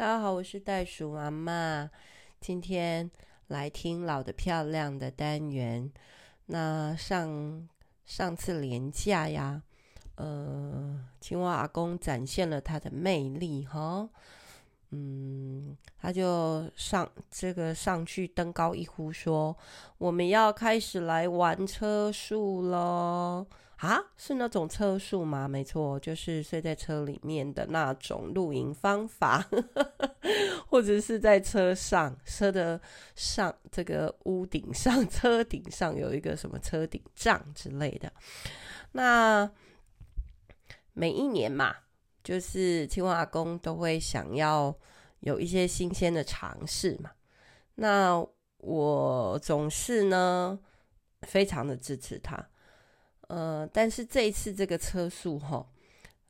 大家好，我是袋鼠妈妈，今天来听老的漂亮的单元。那上上次连假呀，呃，青蛙阿公展现了他的魅力哈。嗯，他就上这个上去登高一呼说：“我们要开始来玩车术喽啊！是那种车术吗？没错，就是睡在车里面的那种露营方法，或者是在车上车的上这个屋顶上，车顶上有一个什么车顶帐之类的。那每一年嘛。”就是青蛙阿公都会想要有一些新鲜的尝试嘛，那我总是呢非常的支持他，呃，但是这一次这个车速哈，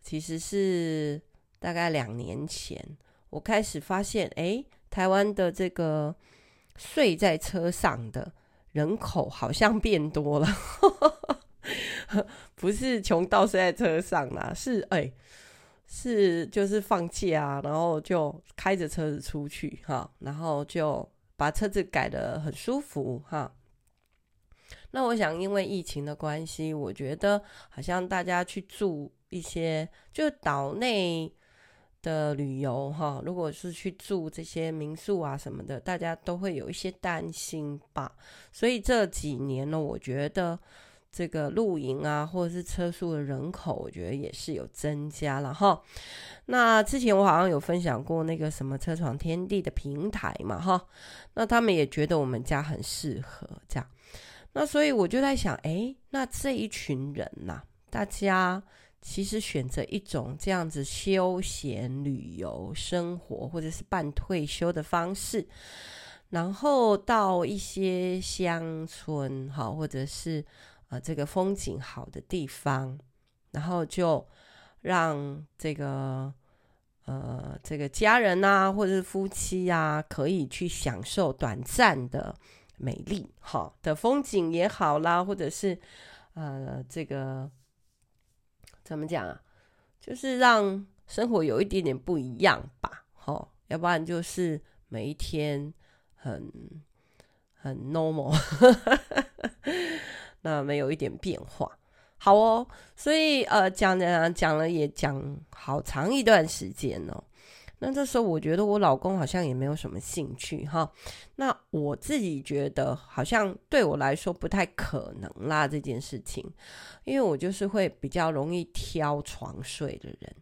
其实是大概两年前，我开始发现，哎，台湾的这个睡在车上的人口好像变多了，不是穷到睡在车上啦，是哎。是，就是放假啊，然后就开着车子出去哈，然后就把车子改的很舒服哈。那我想，因为疫情的关系，我觉得好像大家去住一些就岛内的旅游哈，如果是去住这些民宿啊什么的，大家都会有一些担心吧。所以这几年呢，我觉得。这个露营啊，或者是车宿的人口，我觉得也是有增加了哈。那之前我好像有分享过那个什么车闯天地的平台嘛哈，那他们也觉得我们家很适合这样。那所以我就在想，诶，那这一群人呐、啊，大家其实选择一种这样子休闲旅游生活，或者是半退休的方式，然后到一些乡村哈，或者是。呃，这个风景好的地方，然后就让这个呃这个家人啊，或者是夫妻啊，可以去享受短暂的美丽，好的风景也好啦，或者是呃这个怎么讲啊，就是让生活有一点点不一样吧，好，要不然就是每一天很很 normal。那没有一点变化，好哦，所以呃讲讲讲了也讲好长一段时间哦。那这时候我觉得我老公好像也没有什么兴趣哈。那我自己觉得好像对我来说不太可能啦这件事情，因为我就是会比较容易挑床睡的人，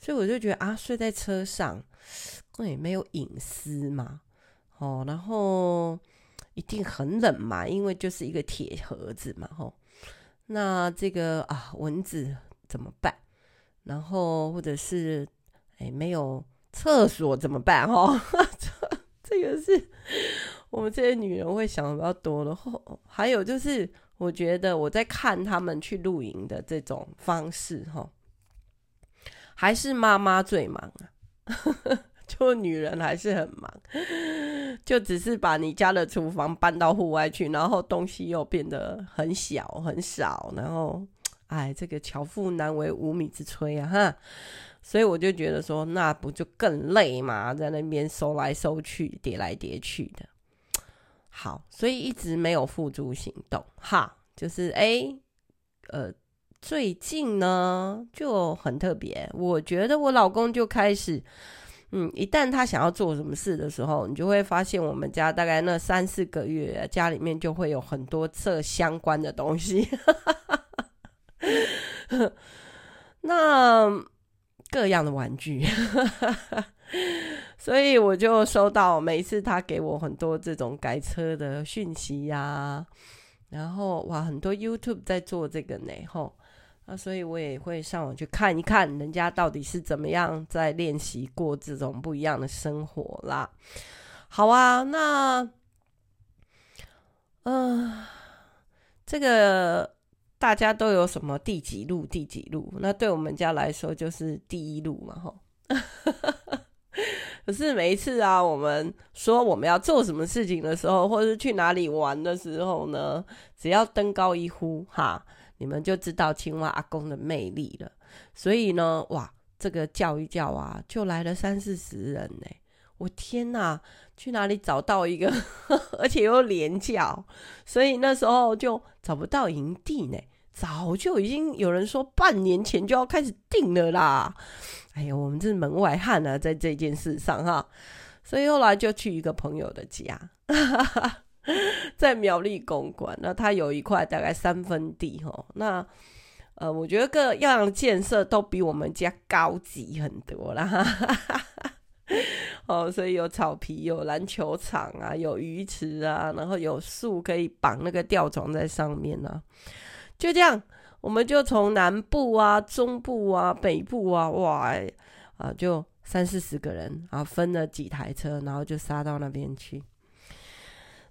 所以我就觉得啊睡在车上那，也没有隐私嘛，哦，然后。一定很冷嘛，因为就是一个铁盒子嘛，吼。那这个啊，蚊子怎么办？然后或者是哎，没有厕所怎么办？哈，这这个是我们这些女人会想的比较多的。后还有就是，我觉得我在看他们去露营的这种方式，哈，还是妈妈最忙啊。就女人还是很忙，就只是把你家的厨房搬到户外去，然后东西又变得很小很少，然后，哎，这个巧妇难为无米之炊啊，哈！所以我就觉得说，那不就更累嘛，在那边收来收去，叠来叠去的。好，所以一直没有付诸行动，哈，就是哎，呃，最近呢就很特别，我觉得我老公就开始。嗯，一旦他想要做什么事的时候，你就会发现我们家大概那三四个月，家里面就会有很多这相关的东西。那各样的玩具，所以我就收到每一次他给我很多这种改车的讯息呀、然后哇，很多 YouTube 在做这个呢，吼。那所以我也会上网去看一看，人家到底是怎么样在练习过这种不一样的生活啦。好啊，那，嗯、呃，这个大家都有什么第几路？第几路？那对我们家来说就是第一路嘛，吼。可是每一次啊，我们说我们要做什么事情的时候，或者是去哪里玩的时候呢，只要登高一呼，哈。你们就知道青蛙阿公的魅力了，所以呢，哇，这个叫一叫啊，就来了三四十人呢。我天哪，去哪里找到一个，而且又连假，所以那时候就找不到营地呢。早就已经有人说半年前就要开始订了啦。哎呀，我们这是门外汉啊，在这件事上哈。所以后来就去一个朋友的家，在苗栗公馆。那他有一块大概三分地哈。那呃，我觉得各样建设都比我们家高级很多啦。哦，所以有草皮，有篮球场啊，有鱼池啊，然后有树可以绑那个吊床在上面呢、啊。就这样，我们就从南部啊、中部啊、北部啊，哇，啊，就三四十个人啊，分了几台车，然后就杀到那边去。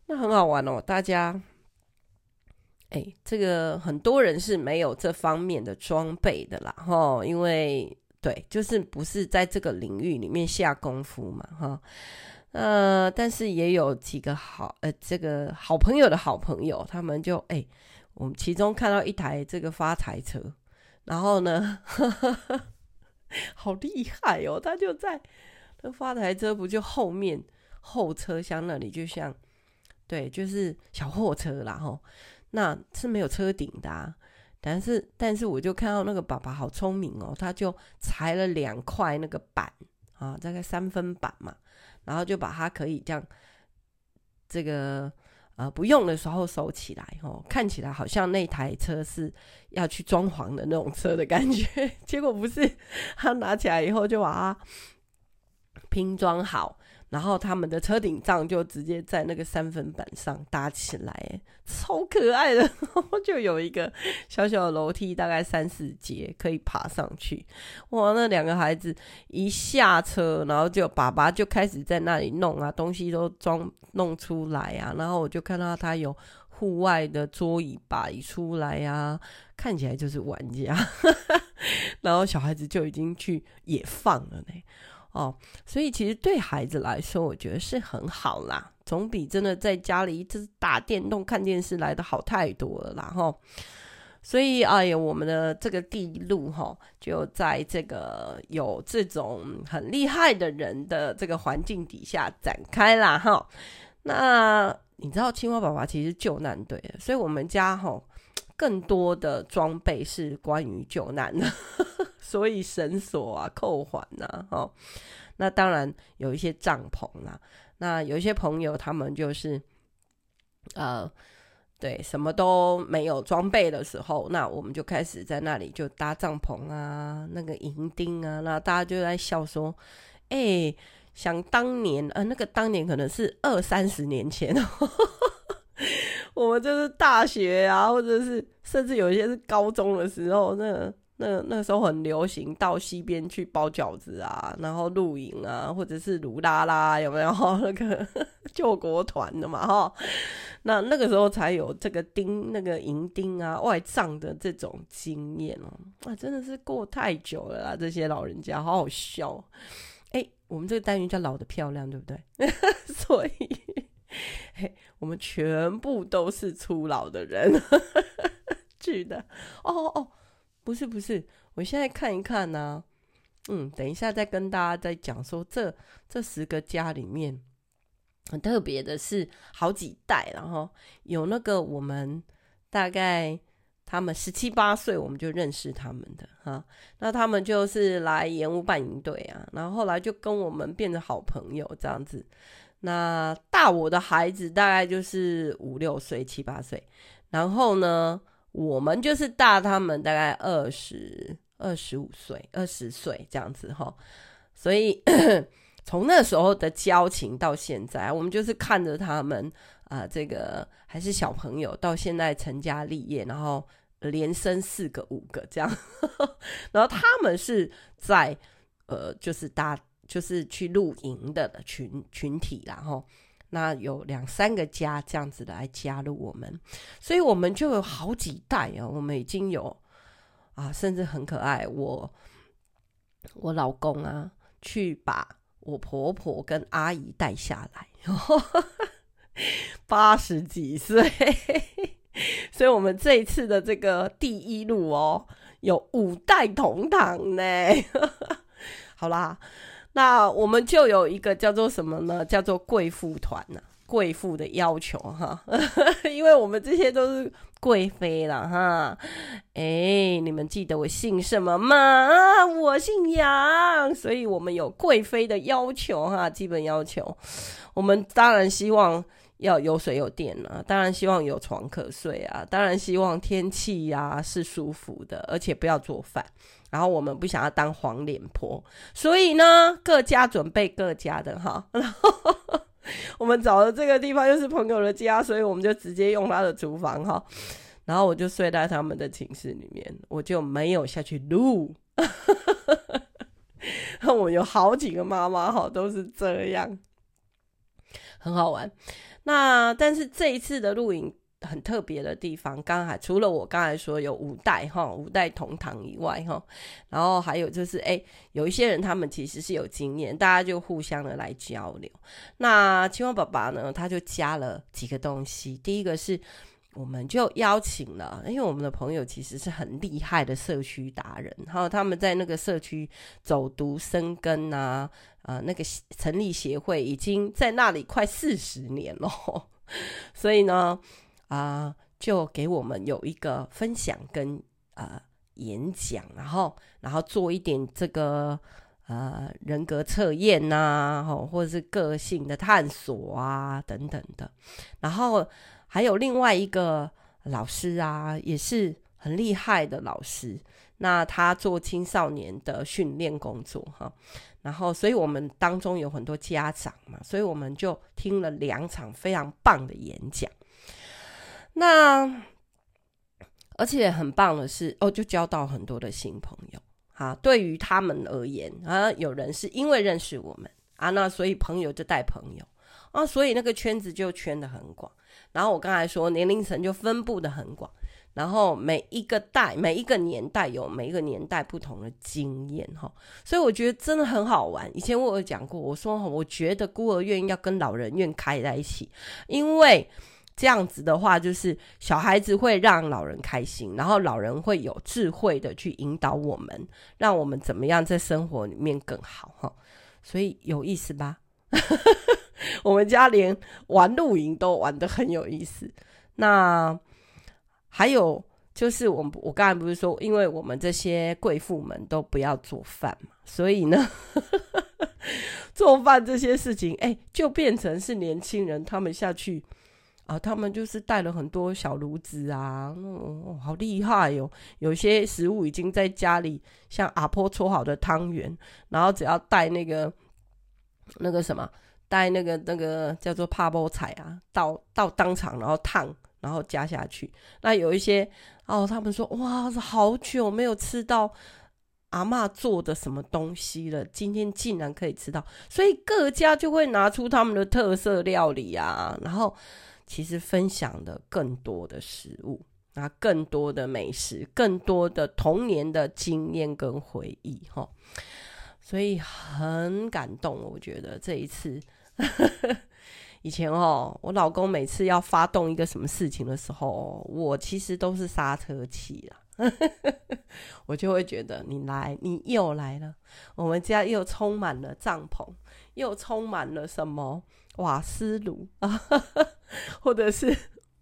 那很好玩哦，大家，哎，这个很多人是没有这方面的装备的啦，哈，因为对，就是不是在这个领域里面下功夫嘛，哈，呃，但是也有几个好，呃，这个好朋友的好朋友，他们就哎。我们其中看到一台这个发财车，然后呢，呵 呵好厉害哦！他就在那发财车不就后面后车厢那里，就像对，就是小货车啦吼，那是没有车顶的啊。但是但是我就看到那个爸爸好聪明哦，他就裁了两块那个板啊，大概三分板嘛，然后就把它可以这样这个。呃，不用的时候收起来，哦，看起来好像那台车是要去装潢的那种车的感觉，结果不是，他拿起来以后就把它拼装好。然后他们的车顶帐就直接在那个三分板上搭起来，超可爱的。就有一个小小的楼梯，大概三四节可以爬上去。哇，那两个孩子一下车，然后就爸爸就开始在那里弄啊，东西都装弄出来啊。然后我就看到他有户外的桌椅摆出来啊，看起来就是玩家。然后小孩子就已经去野放了呢。哦，所以其实对孩子来说，我觉得是很好啦，总比真的在家里一直打电动、看电视来的好太多了啦，哈。所以，哎呀，我们的这个地路哈，就在这个有这种很厉害的人的这个环境底下展开啦，哈。那你知道青蛙爸爸其实救难队，所以我们家哈更多的装备是关于救难的。所以绳索啊、扣环呐，哦，那当然有一些帐篷啦。那有一些朋友他们就是，呃，对，什么都没有装备的时候，那我们就开始在那里就搭帐篷啊，那个营钉啊，那大家就在笑说，哎、想当年呃，那个当年可能是二三十年前，我们就是大学啊，或者是甚至有一些是高中的时候，那。那那时候很流行到西边去包饺子啊，然后露营啊，或者是鲁拉拉，有没有 那个救国团的嘛？哈，那那个时候才有这个钉那个营钉啊、外帐的这种经验哦。啊，真的是过太久了啦，这些老人家好好笑。哎、我们这个单元叫老得漂亮，对不对？所以，嘿，我们全部都是初老的人 去的。哦哦。不是不是，我现在看一看呢、嗯，等一下再跟大家再讲说这这十个家里面很特别的是好几代，然后有那个我们大概他们十七八岁我们就认识他们的哈，那他们就是来盐屋办营队啊，然后后来就跟我们变成好朋友这样子。那大我的孩子大概就是五六岁七八岁，然后呢，我们就是大他们大概二十二十五岁、二十岁这样子哈，所以 从那时候的交情到现在，我们就是看着他们啊、这个还是小朋友，到现在成家立业，然后连生四个、五个这样，然后他们是在呃，就是大就是去露营的群群体然后。那有两三个家这样子的来加入我们，所以我们就有好几代啊，我们已经有啊，甚至很可爱。我我老公啊，去把我婆婆跟阿姨带下来，八十几岁，所以我们这一次的这个第一路哦，有五代同堂呢。好啦。那我们就有一个叫做什么呢？叫做贵妇团呢？贵妇的要求哈，因为我们这些都是贵妃了哈。哎，你们记得我姓什么吗？我姓杨，所以我们有贵妃的要求哈，基本要求。我们当然希望要有水有电啊，当然希望有床可睡啊，当然希望天气呀是舒服的，而且不要做饭。然后我们不想要当黄脸婆，所以呢，各家准备各家的哈。然后我们找的这个地方又是朋友的家，所以我们就直接用他的厨房哈。然后我就睡在他们的寝室里面，我就没有下去录。我有好几个妈妈哈，都是这样，很好玩。那但是这一次的录影。很特别的地方，刚才除了我刚才说有五代哈，五代同堂以外哈，然后还有就是哎，有一些人他们其实是有经验，大家就互相的来交流。那青蛙爸爸呢，他就加了几个东西。第一个是，我们就邀请了，因为我们的朋友其实是很厉害的社区达人，然后他们在那个社区走读生根啊，呃，那个成立协会已经在那里快四十年了，所以呢。啊、就给我们有一个分享跟呃演讲，然后然后做一点这个呃人格测验呐，或者是个性的探索啊等等的。然后还有另外一个老师啊，也是很厉害的老师，那他做青少年的训练工作哈。然后，所以我们当中有很多家长嘛，所以我们就听了两场非常棒的演讲。那而且很棒的是哦，就交到很多的新朋友。哈，对于他们而言啊，有人是因为认识我们啊，那所以朋友就带朋友啊，所以那个圈子就圈得很广。然后我刚才说年龄层就分布得很广，然后每一个代、每一个年代有每一个年代不同的经验哈，所以我觉得真的很好玩。以前我有讲过，我说我觉得孤儿院要跟老人院开在一起，因为。这样子的话，就是小孩子会让老人开心，然后老人会有智慧的去引导我们，让我们怎么样在生活里面更好哈。所以有意思吧？我们家连玩露营都玩得很有意思。那还有就是我，我我刚才不是说，因为我们这些贵妇们都不要做饭嘛，所以呢，做饭这些事情，哎，就变成是年轻人他们下去。啊，他们就是带了很多小炉子啊，哦，好厉害哟、哦！有些食物已经在家里，像阿婆搓好的汤圆，然后只要带那个那个什么，带那个那个叫做帕波菜啊，到到当场然后烫，然后加下去。那有一些哦，他们说哇，好久没有吃到阿嬷做的什么东西了，今天竟然可以吃到，所以各家就会拿出他们的特色料理啊，然后。其实分享的更多的食物啊，更多的美食，更多的童年的经验跟回忆哈，所以很感动。我觉得这一次，以前哦，我老公每次要发动一个什么事情的时候，我其实都是刹车器啦。我就会觉得你来，你又来了，我们家又充满了帐篷，又充满了什么瓦斯炉啊，或者是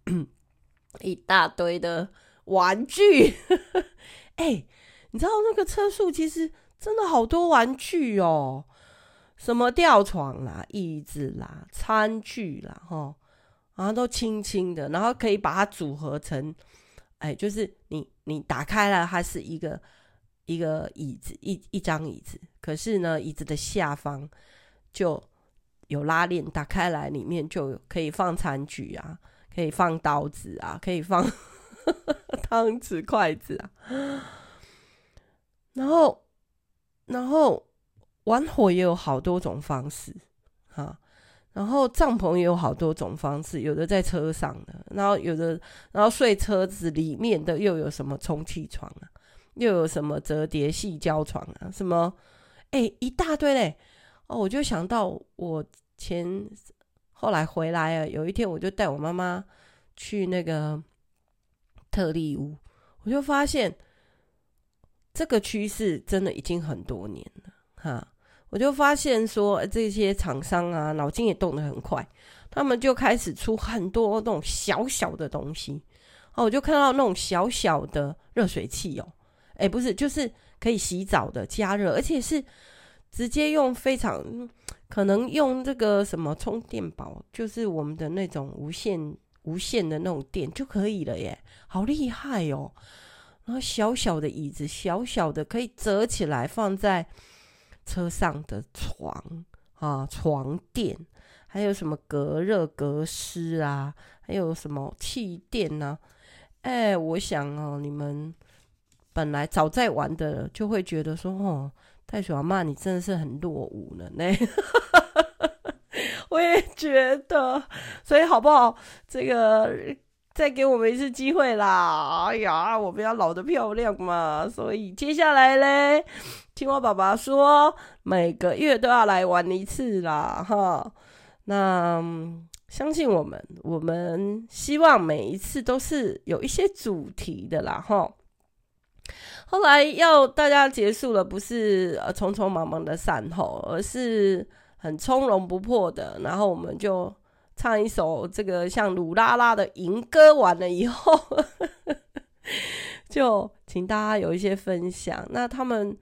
一大堆的玩具。哎，你知道那个车速其实真的好多玩具哦，什么吊床啦、椅子啦、餐具啦，哈，然后都轻轻的，然后可以把它组合成。哎，就是你，你打开了，它是一个一个椅子，一一张椅子。可是呢，椅子的下方就有拉链，打开来里面就可以放餐具啊，可以放刀子啊，可以放 汤匙、筷子啊。然后，然后玩火也有好多种方式，哈。然后帐篷也有好多种方式，有的在车上的，然后有的，然后睡车子里面的又有什么充气床啊，又有什么折叠矽胶床啊，什么，哎，一大堆嘞。哦，我就想到我前后来回来啊，有一天我就带我妈妈去那个特力屋，我就发现这个趋势真的已经很多年了，哈。我就发现说这些厂商啊，脑筋也动得很快，他们就开始出很多那种小小的东西。哦，我就看到那种小小的热水器哦，哎，不是，就是可以洗澡的加热，而且是直接用非常可能用这个什么充电宝，就是我们的那种无线无线的那种电就可以了耶，好厉害哦！然后小小的椅子，小小的可以折起来放在车上的床啊，床垫，还有什么隔热隔湿啊，还有什么气垫呢？哎，我想哦，你们本来早在玩的，就会觉得说，哦，太喜欢骂，你真的是很落伍了呢。我也觉得，所以好不好？这个再给我们一次机会啦！哎呀，我们要老得漂亮嘛。所以接下来嘞，青蛙爸爸说，每个月都要来玩一次啦，哈。那。相信我们，我们希望每一次都是有一些主题的啦，哈。后来要大家结束了，不是呃匆匆忙忙的散后，而是很从容不迫的。然后我们就唱一首这个像鲁拉拉的迎歌，完了以后，就请大家有一些分享。那他们，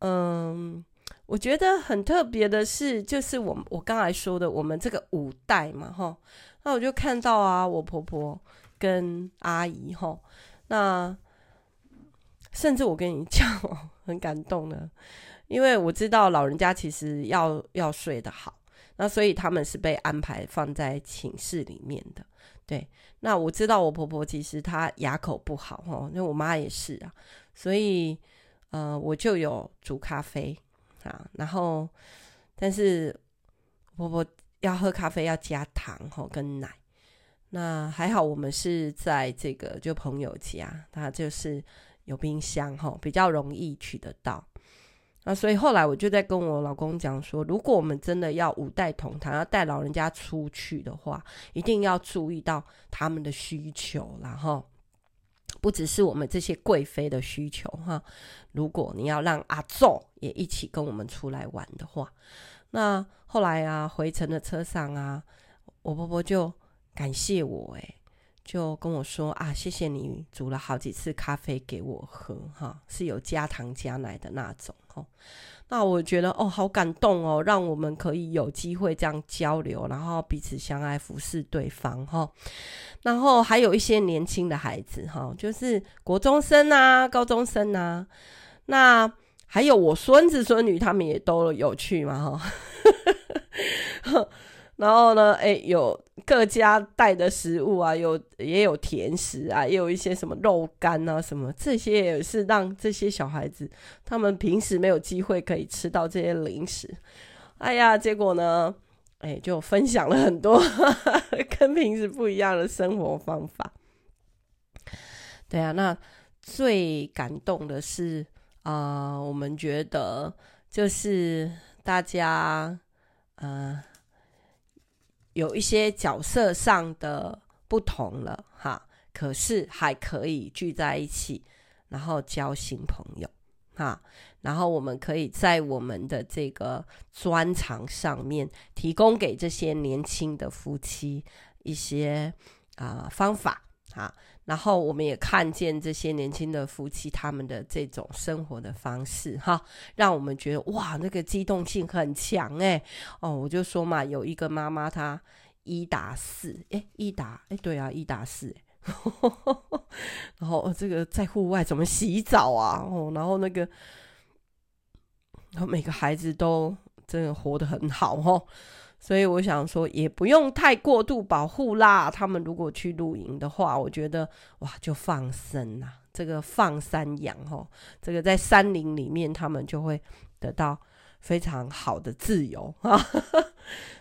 嗯。我觉得很特别的是，就是我我刚才说的，我们这个五代嘛，哈，那我就看到啊，我婆婆跟阿姨，哈，那甚至我跟你讲，很感动的，因为我知道老人家其实要要睡得好，那所以他们是被安排放在寝室里面的，对，那我知道我婆婆其实她牙口不好，哈，因为我妈也是啊，所以呃，我就有煮咖啡。啊，然后，但是婆婆要喝咖啡要加糖吼跟奶，那还好我们是在这个就朋友家，他就是有冰箱吼，比较容易取得到。那所以后来我就在跟我老公讲说，如果我们真的要五代同堂，要带老人家出去的话，一定要注意到他们的需求，然后。不只是我们这些贵妃的需求哈，如果你要让阿祖也一起跟我们出来玩的话，那后来啊回程的车上啊，我婆婆就感谢我诶，就跟我说啊，谢谢你煮了好几次咖啡给我喝哈，是有加糖加奶的那种哈。那我觉得哦，好感动哦，让我们可以有机会这样交流，然后彼此相爱，服侍对方哈。然后还有一些年轻的孩子哈，就是国中生啊、高中生啊，那还有我孙子孙女，他们也都有去嘛哈。然后呢，哎，有各家带的食物啊，有也有甜食啊，也有一些什么肉干啊，什么这些也是让这些小孩子他们平时没有机会可以吃到这些零食。哎呀，结果呢，哎，就分享了很多 跟平时不一样的生活方法。对啊，那最感动的是啊、我们觉得就是大家，嗯、有一些角色上的不同了哈，可是还可以聚在一起，然后交新朋友哈，然后我们可以在我们的这个专长上面提供给这些年轻的夫妻一些啊、方法哈。然后我们也看见这些年轻的夫妻他们的这种生活的方式哈，让我们觉得哇，那个机动性很强诶。哦，我就说嘛，有一个妈妈她一打四，诶，一打诶，对啊，一打四，然后这个在户外怎么洗澡啊？哦，然后那个，然后每个孩子都真的活得很好哦。所以我想说，也不用太过度保护啦。他们如果去露营的话，我觉得哇，就放生啦，这个放山羊吼，这个在山林里面，他们就会得到非常好的自由 啊。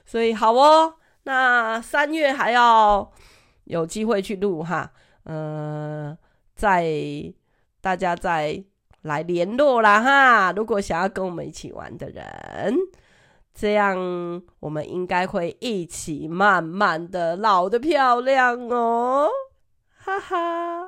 所以好哦，那三月还要有机会去露哈，嗯、呃，再大家再来联络啦哈。如果想要跟我们一起玩的人。这样，我们应该会一起慢慢的老的漂亮哦，哈哈。